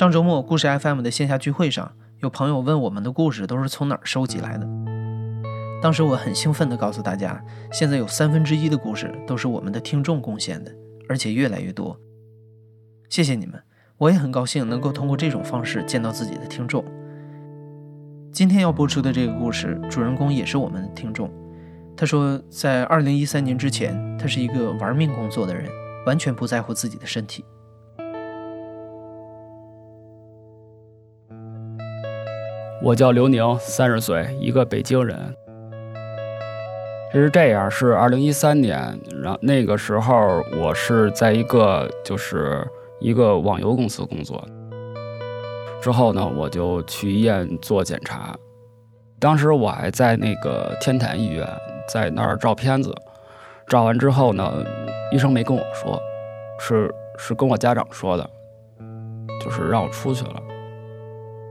上周末故事 FM 的线下聚会上，有朋友问我们的故事都是从哪儿收集来的。当时我很兴奋地告诉大家，现在有三分之一的故事都是我们的听众贡献的，而且越来越多。谢谢你们，我也很高兴能够通过这种方式见到自己的听众。今天要播出的这个故事，主人公也是我们的听众。他说，在二零一三年之前，他是一个玩命工作的人，完全不在乎自己的身体。我叫刘宁，三十岁，一个北京人。这是这样，是二零一三年，然后那个时候我是在一个就是一个网游公司工作。之后呢，我就去医院做检查，当时我还在那个天坛医院。在那儿照片子，照完之后呢，医生没跟我说，是是跟我家长说的，就是让我出去了。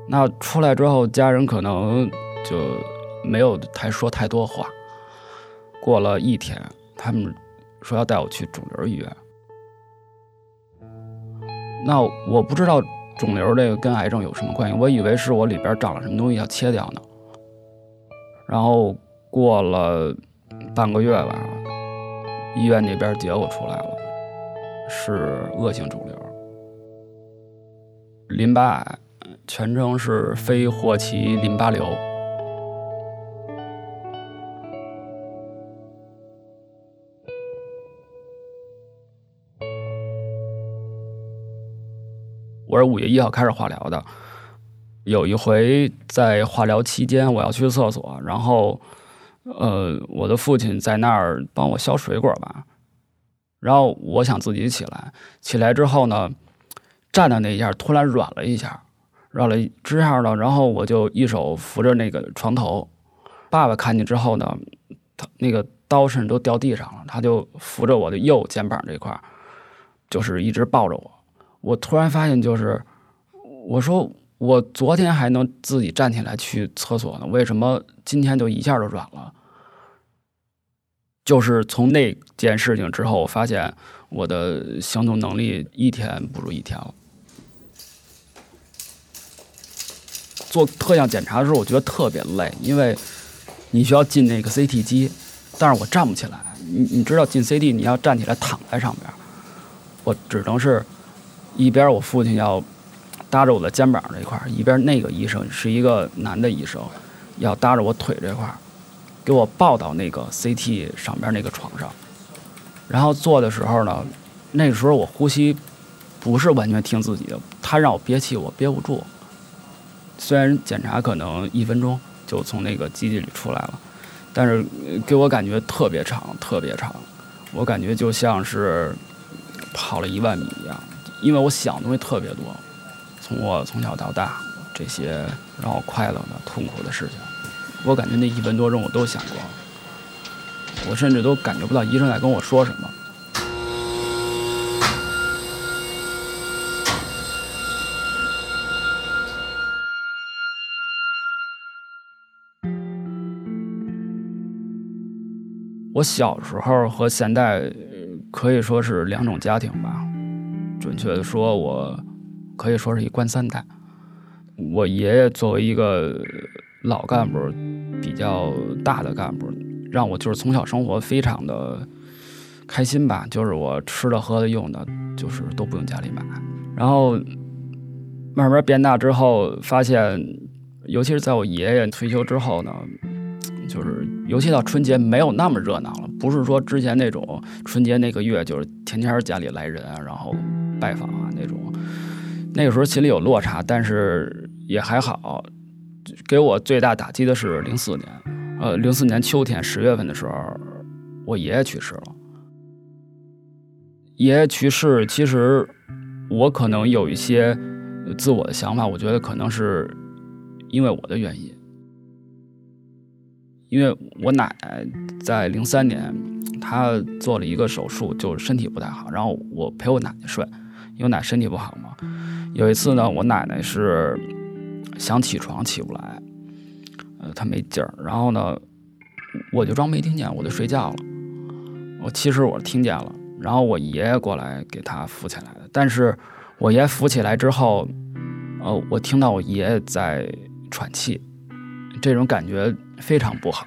那出来之后，家人可能就没有太说太多话。过了一天，他们说要带我去肿瘤医院。那我不知道肿瘤这个跟癌症有什么关系，我以为是我里边长了什么东西要切掉呢。然后过了。半个月吧，医院那边结果出来了，是恶性肿瘤，淋巴癌，全称是非霍奇淋巴瘤。我是五月一号开始化疗的，有一回在化疗期间，我要去厕所，然后。呃，我的父亲在那儿帮我削水果吧，然后我想自己起来，起来之后呢，站的那一下突然软了一下，绕了之后呢，然后我就一手扶着那个床头，爸爸看见之后呢，他那个刀甚至都掉地上了，他就扶着我的右肩膀这块就是一直抱着我，我突然发现就是，我说。我昨天还能自己站起来去厕所呢，为什么今天就一下就软了？就是从那件事情之后，我发现我的行动能力一天不如一天了。做特项检查的时候，我觉得特别累，因为你需要进那个 CT 机，但是我站不起来。你你知道进 CT 你要站起来躺在上边，我只能是一边我父亲要。搭着我的肩膀这一块，一边那个医生是一个男的医生，要搭着我腿这块，给我抱到那个 CT 上边那个床上。然后做的时候呢，那个时候我呼吸不是完全听自己的，他让我憋气，我憋不住。虽然检查可能一分钟就从那个机器里出来了，但是给我感觉特别长，特别长。我感觉就像是跑了一万米一样，因为我想的东西特别多。从我从小到大，这些让我快乐的、痛苦的事情，我感觉那一分多钟我都想过，我甚至都感觉不到医生在跟我说什么。我小时候和现在可以说是两种家庭吧，准确的说，我。可以说是一官三代。我爷爷作为一个老干部，比较大的干部，让我就是从小生活非常的开心吧。就是我吃的、喝的、用的，就是都不用家里买。然后慢慢变大之后，发现，尤其是在我爷爷退休之后呢，就是尤其到春节没有那么热闹了。不是说之前那种春节那个月，就是天天家里来人啊，然后拜访啊那种。那个时候心里有落差，但是也还好。给我最大打击的是零四年，呃，零四年秋天十月份的时候，我爷爷去世了。爷爷去世，其实我可能有一些自我的想法，我觉得可能是因为我的原因，因为我奶奶在零三年她做了一个手术，就是身体不太好，然后我陪我奶奶睡，因为我奶身体不好嘛。有一次呢，我奶奶是想起床起不来，呃，她没劲儿。然后呢，我就装没听见，我就睡觉了。我其实我听见了。然后我爷爷过来给她扶起来的。但是我爷扶起来之后，呃，我听到我爷爷在喘气，这种感觉非常不好。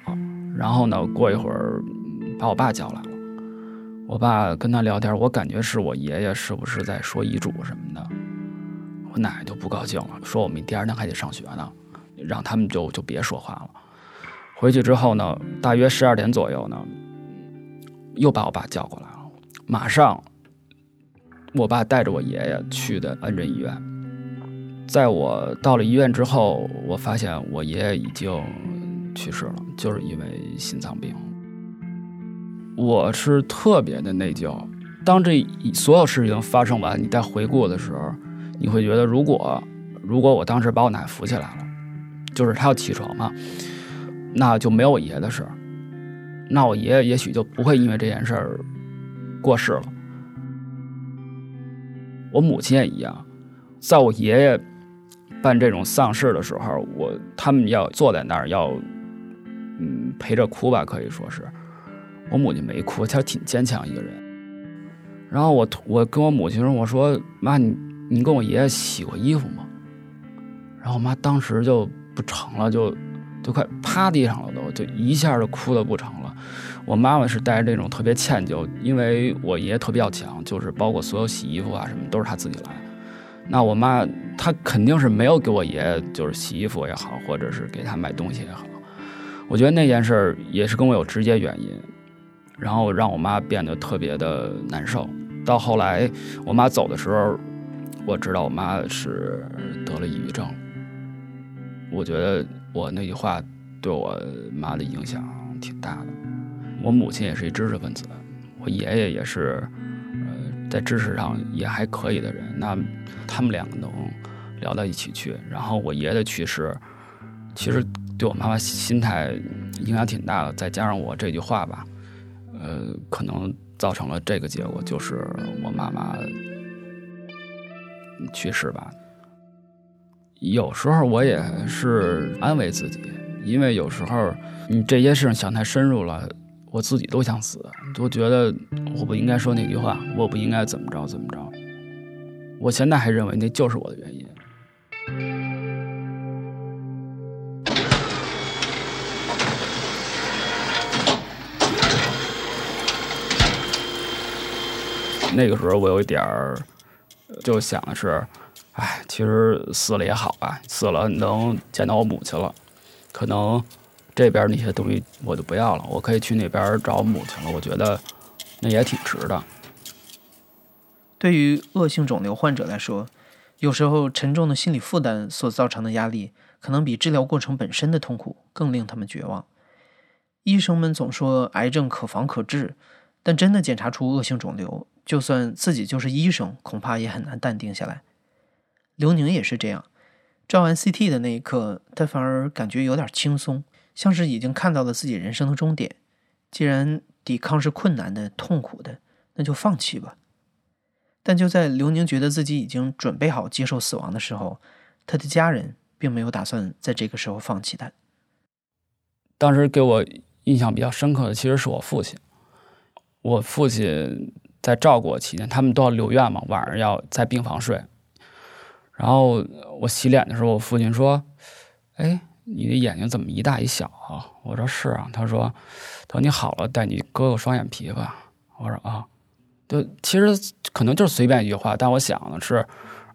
然后呢，过一会儿把我爸叫来了，我爸跟他聊天，我感觉是我爷爷是不是在说遗嘱什么的。我奶奶就不高兴了，说我们第二天还得上学呢，让他们就就别说话了。回去之后呢，大约十二点左右呢，又把我爸叫过来了，马上。我爸带着我爷爷去的安仁医院，在我到了医院之后，我发现我爷爷已经去世了，就是因为心脏病。我是特别的内疚。当这所有事情发生完，你再回顾的时候，你会觉得，如果如果我当时把我奶扶起来了，就是她要起床嘛，那就没有我爷爷的事儿，那我爷爷也许就不会因为这件事儿过世了。我母亲也一样，在我爷爷办这种丧事的时候，我他们要坐在那儿，要嗯陪着哭吧，可以说是。我母亲没哭，她挺坚强一个人。然后我我跟我母亲说：“我说妈，你你跟我爷爷洗过衣服吗？”然后我妈当时就不成了，就就快趴地上了，都就一下就哭的不成了。我妈妈是带着这种特别歉疚，因为我爷爷特别要强，就是包括所有洗衣服啊什么都是他自己来。那我妈她肯定是没有给我爷爷就是洗衣服也好，或者是给他买东西也好。我觉得那件事儿也是跟我有直接原因，然后让我妈变得特别的难受。到后来我妈走的时候，我知道我妈是得了抑郁症。我觉得我那句话对我妈的影响挺大的。我母亲也是一知识分子，我爷爷也是，呃，在知识上也还可以的人。那他们两个能聊到一起去，然后我爷爷的去世，其实对我妈妈心态影响挺大的。再加上我这句话吧，呃，可能造成了这个结果，就是我妈妈去世吧。有时候我也是安慰自己，因为有时候你这些事情想太深入了。我自己都想死，都觉得我不应该说那句话，我不应该怎么着怎么着。我现在还认为那就是我的原因。那个时候我有一点儿就想的是，哎，其实死了也好吧，死了能见到我母亲了，可能。这边那些东西我就不要了，我可以去那边找母亲了。我觉得那也挺值的。对于恶性肿瘤患者来说，有时候沉重的心理负担所造成的压力，可能比治疗过程本身的痛苦更令他们绝望。医生们总说癌症可防可治，但真的检查出恶性肿瘤，就算自己就是医生，恐怕也很难淡定下来。刘宁也是这样，照完 CT 的那一刻，他反而感觉有点轻松。像是已经看到了自己人生的终点，既然抵抗是困难的、痛苦的，那就放弃吧。但就在刘宁觉得自己已经准备好接受死亡的时候，他的家人并没有打算在这个时候放弃他。当时给我印象比较深刻的其实是我父亲。我父亲在照顾我期间，他们都要留院嘛，晚上要在病房睡。然后我洗脸的时候，我父亲说：“哎。”你的眼睛怎么一大一小啊？我说是啊。他说：“等你好了，带你割个双眼皮吧。”我说：“啊。”就其实可能就是随便一句话，但我想的是，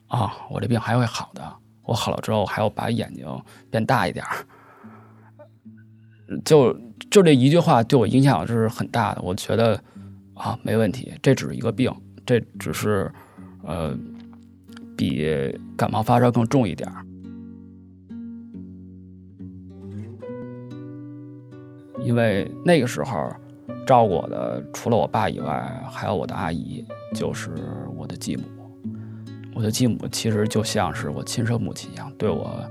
啊，我这病还会好的。我好了之后，还要把眼睛变大一点。就就这一句话对我影响就是很大的。我觉得啊，没问题，这只是一个病，这只是呃，比感冒发烧更重一点儿。因为那个时候照顾我的除了我爸以外，还有我的阿姨，就是我的继母。我的继母其实就像是我亲生母亲一样，对我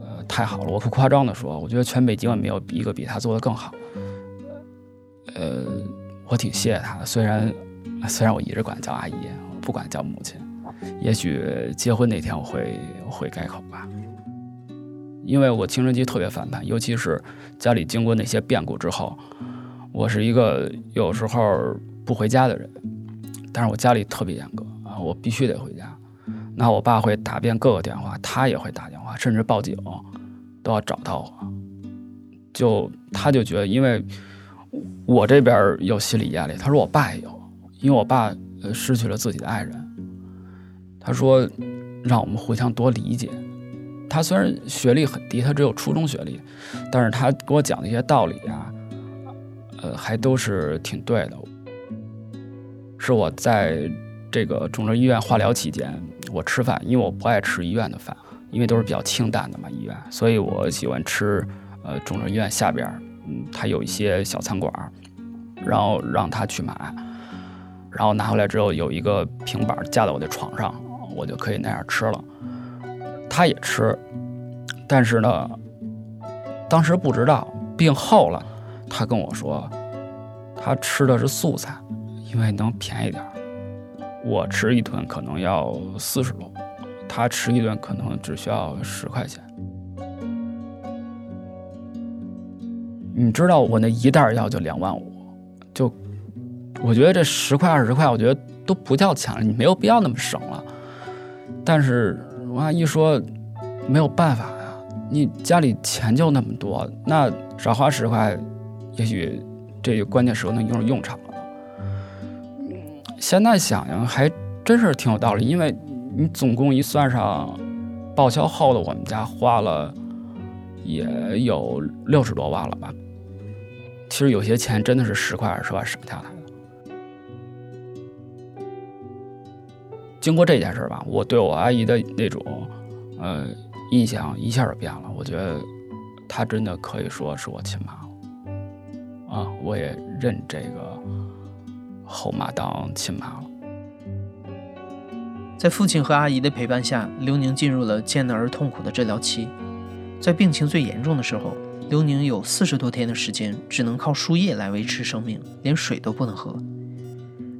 呃太好了。我不夸张的说，我觉得全北京没有一个比她做的更好。呃，我挺谢谢她的。虽然虽然我一直管叫阿姨，不管叫母亲。也许结婚那天我会会改口吧。因为我青春期特别反叛，尤其是家里经过那些变故之后，我是一个有时候不回家的人，但是我家里特别严格啊，我必须得回家。那我爸会打遍各个电话，他也会打电话，甚至报警，都要找到我。就他就觉得，因为我这边有心理压力，他说我爸也有，因为我爸呃失去了自己的爱人。他说让我们互相多理解。他虽然学历很低，他只有初中学历，但是他给我讲的一些道理啊，呃，还都是挺对的。是我在这个肿瘤医院化疗期间，我吃饭，因为我不爱吃医院的饭，因为都是比较清淡的嘛，医院，所以我喜欢吃呃肿瘤医院下边，嗯，他有一些小餐馆，然后让他去买，然后拿回来之后有一个平板架在我的床上，我就可以那样吃了。他也吃，但是呢，当时不知道病后了，他跟我说，他吃的是素菜。因为能便宜点我吃一顿可能要四十多，他吃一顿可能只需要十块钱。你知道我那一袋药就两万五，就我觉得这十块二十块，我觉得都不叫钱了，你没有必要那么省了。但是我阿姨说没有办法呀，你家里钱就那么多，那少花十块，也许这个关键时候能用上用场了。现在想想还真是挺有道理，因为你总共一算上报销后的，我们家花了也有六十多万了吧。其实有些钱真的是十块二十万省下来的。经过这件事吧，我对我阿姨的那种呃印象一下就变了。我觉得她真的可以说是我亲妈啊，我也认这个。后妈当亲妈了。在父亲和阿姨的陪伴下，刘宁进入了艰难而痛苦的治疗期。在病情最严重的时候，刘宁有四十多天的时间只能靠输液来维持生命，连水都不能喝。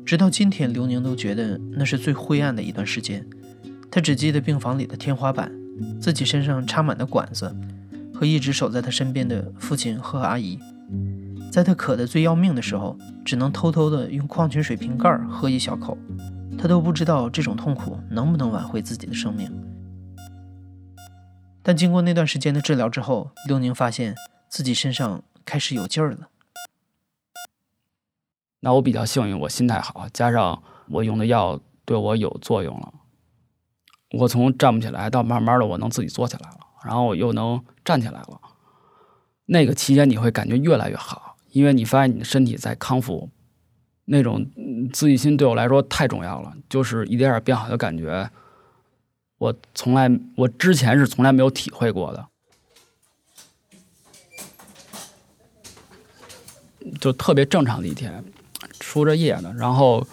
直到今天，刘宁都觉得那是最灰暗的一段时间。他只记得病房里的天花板，自己身上插满的管子，和一直守在他身边的父亲和阿姨。在他渴得最要命的时候，只能偷偷的用矿泉水瓶盖喝一小口，他都不知道这种痛苦能不能挽回自己的生命。但经过那段时间的治疗之后，刘宁发现自己身上开始有劲儿了。那我比较幸运，我心态好，加上我用的药对我有作用了，我从站不起来到慢慢的我能自己坐起来了，然后我又能站起来了。那个期间你会感觉越来越好。因为你发现你的身体在康复，那种自信心对我来说太重要了，就是一点点变好的感觉，我从来我之前是从来没有体会过的，就特别正常的一天，输着液呢，然后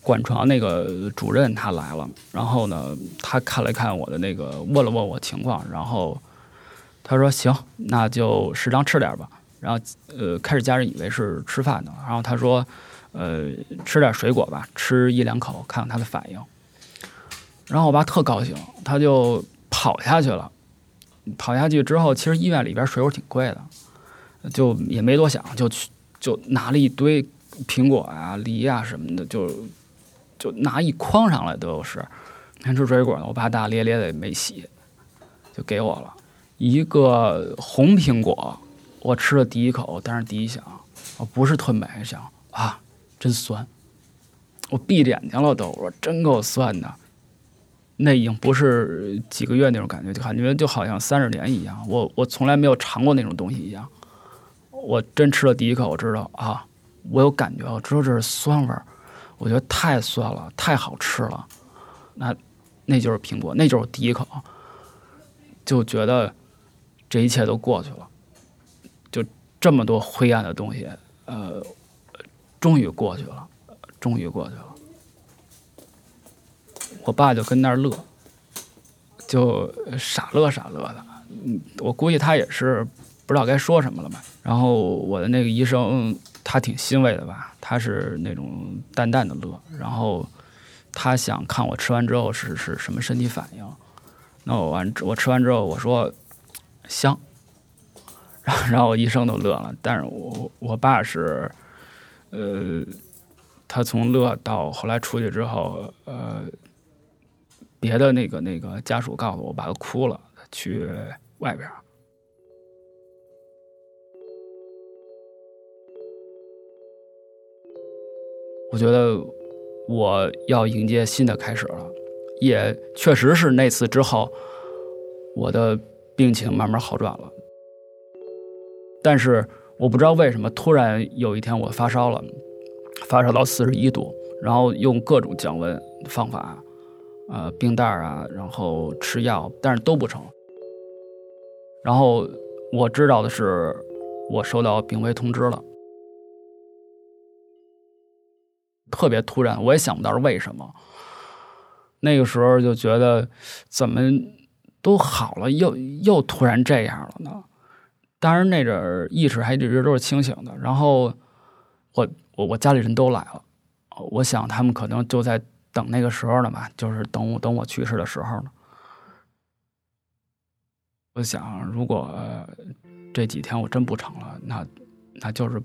管床那个主任他来了，然后呢，他看了看我的那个，问了问我情况，然后他说行，那就适当吃点吧。然后，呃，开始家人以为是吃饭的，然后他说，呃，吃点水果吧，吃一两口，看看他的反应。然后我爸特高兴，他就跑下去了。跑下去之后，其实医院里边水果挺贵的，就也没多想，就去就拿了一堆苹果啊、梨啊什么的，就就拿一筐上来都是。先吃水果呢，我爸大咧咧的也没洗，就给我了一个红苹果。我吃了第一口，但是第一想，我不是特美想啊，真酸。我闭着眼睛了都，我说真够酸的。那已经不是几个月那种感觉，就感觉就好像三十年一样。我我从来没有尝过那种东西一样。我真吃了第一口，我知道啊，我有感觉，我知道这是酸味儿。我觉得太酸了，太好吃了。那那就是苹果，那就是第一口，就觉得这一切都过去了。就这么多灰暗的东西，呃，终于过去了，终于过去了。我爸就跟那儿乐，就傻乐傻乐的。嗯，我估计他也是不知道该说什么了吧。然后我的那个医生，他挺欣慰的吧，他是那种淡淡的乐。然后他想看我吃完之后是是什么身体反应。那我完我吃完之后，我说香。然后，然后我医生都乐了，但是我我爸是，呃，他从乐到后来出去之后，呃，别的那个那个家属告诉我，把他哭了，去外边。我觉得我要迎接新的开始了，也确实是那次之后，我的病情慢慢好转了。但是我不知道为什么，突然有一天我发烧了，发烧到四十一度，然后用各种降温方法，呃，冰袋啊，然后吃药，但是都不成。然后我知道的是，我收到病危通知了。特别突然，我也想不到是为什么。那个时候就觉得，怎么都好了，又又突然这样了呢？当然那阵儿意识还一直都是清醒的。然后我我我家里人都来了，我想他们可能就在等那个时候了嘛，就是等我等我去世的时候呢。我想，如果这几天我真不成了，那那就是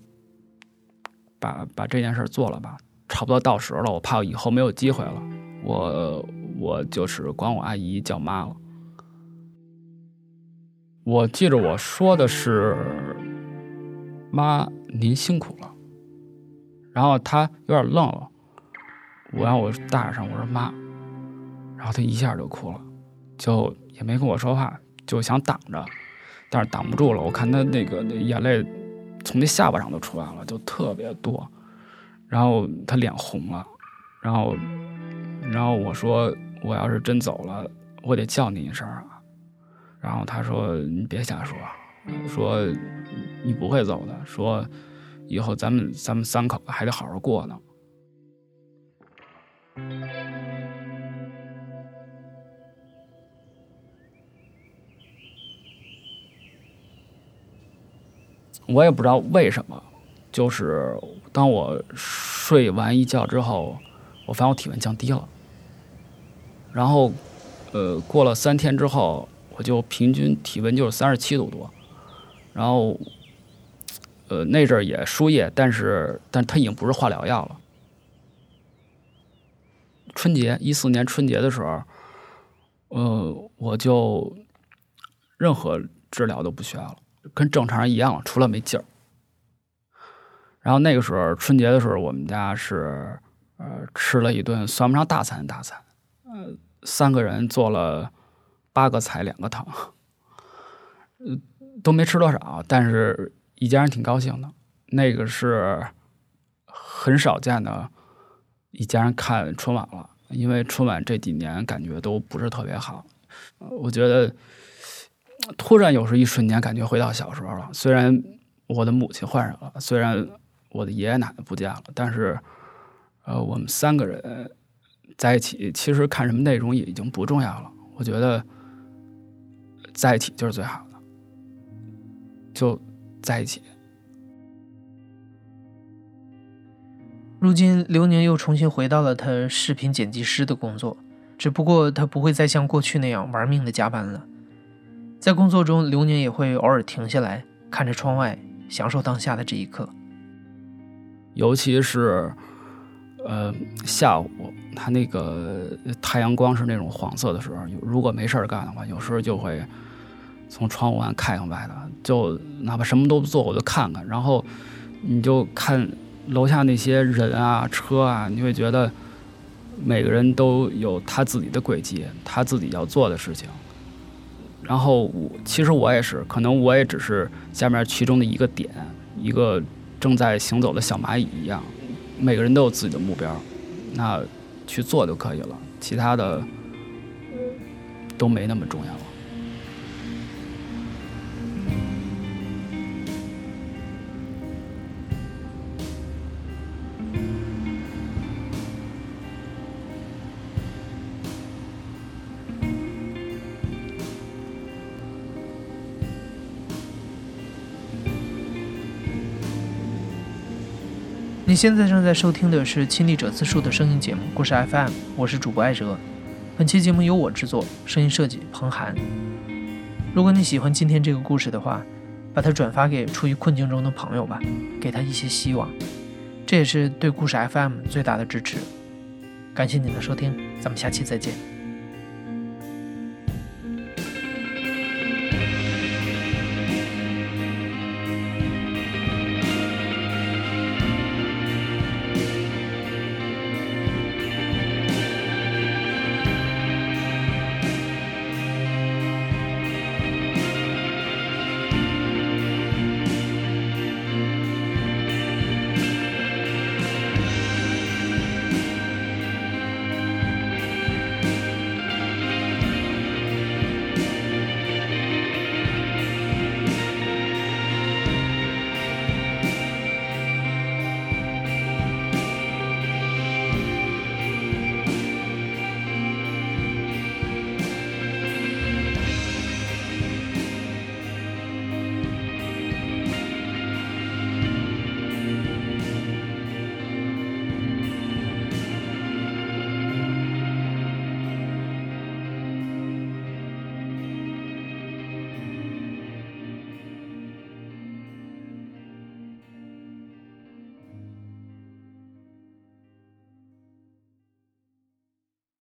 把把这件事做了吧。差不多到时了，我怕以后没有机会了。我我就是管我阿姨叫妈了。我记着我说的是“妈，您辛苦了。”然后她有点愣了，我让我大点声，我说“妈”，然后她一下就哭了，就也没跟我说话，就想挡着，但是挡不住了。我看她那个那眼泪从那下巴上都出来了，就特别多。然后他脸红了，然后，然后我说我要是真走了，我得叫你一声啊。然后他说你别瞎说，说你不会走的，说以后咱们咱们三口还得好好过呢。我也不知道为什么。就是当我睡完一觉之后，我发现我体温降低了。然后，呃，过了三天之后，我就平均体温就是三十七度多。然后，呃，那阵儿也输液，但是，但它已经不是化疗药了。春节一四年春节的时候，呃，我就任何治疗都不需要了，跟正常人一样了，除了没劲儿。然后那个时候春节的时候，我们家是呃吃了一顿算不上大餐大餐，呃三个人做了八个菜两个汤，呃都没吃多少，但是一家人挺高兴的。那个是很少见的，一家人看春晚了，因为春晚这几年感觉都不是特别好。我觉得突然有时一瞬间感觉回到小时候了，虽然我的母亲换上了，虽然。我的爷爷奶奶不见了，但是，呃，我们三个人在一起，其实看什么内容也已经不重要了。我觉得在一起就是最好的，就在一起。如今，刘宁又重新回到了他视频剪辑师的工作，只不过他不会再像过去那样玩命的加班了。在工作中，刘宁也会偶尔停下来，看着窗外，享受当下的这一刻。尤其是，呃，下午他那个太阳光是那种黄色的时候，如果没事儿干的话，有时候就会从窗户外看看外头，就哪怕什么都不做，我就看看。然后你就看楼下那些人啊、车啊，你会觉得每个人都有他自己的轨迹，他自己要做的事情。然后我其实我也是，可能我也只是下面其中的一个点，一个。正在行走的小蚂蚁一样，每个人都有自己的目标，那去做就可以了，其他的都没那么重要。了现在正在收听的是《亲历者自述》的声音节目《故事 FM》，我是主播艾哲。本期节目由我制作，声音设计彭涵。如果你喜欢今天这个故事的话，把它转发给处于困境中的朋友吧，给他一些希望，这也是对故事 FM 最大的支持。感谢你的收听，咱们下期再见。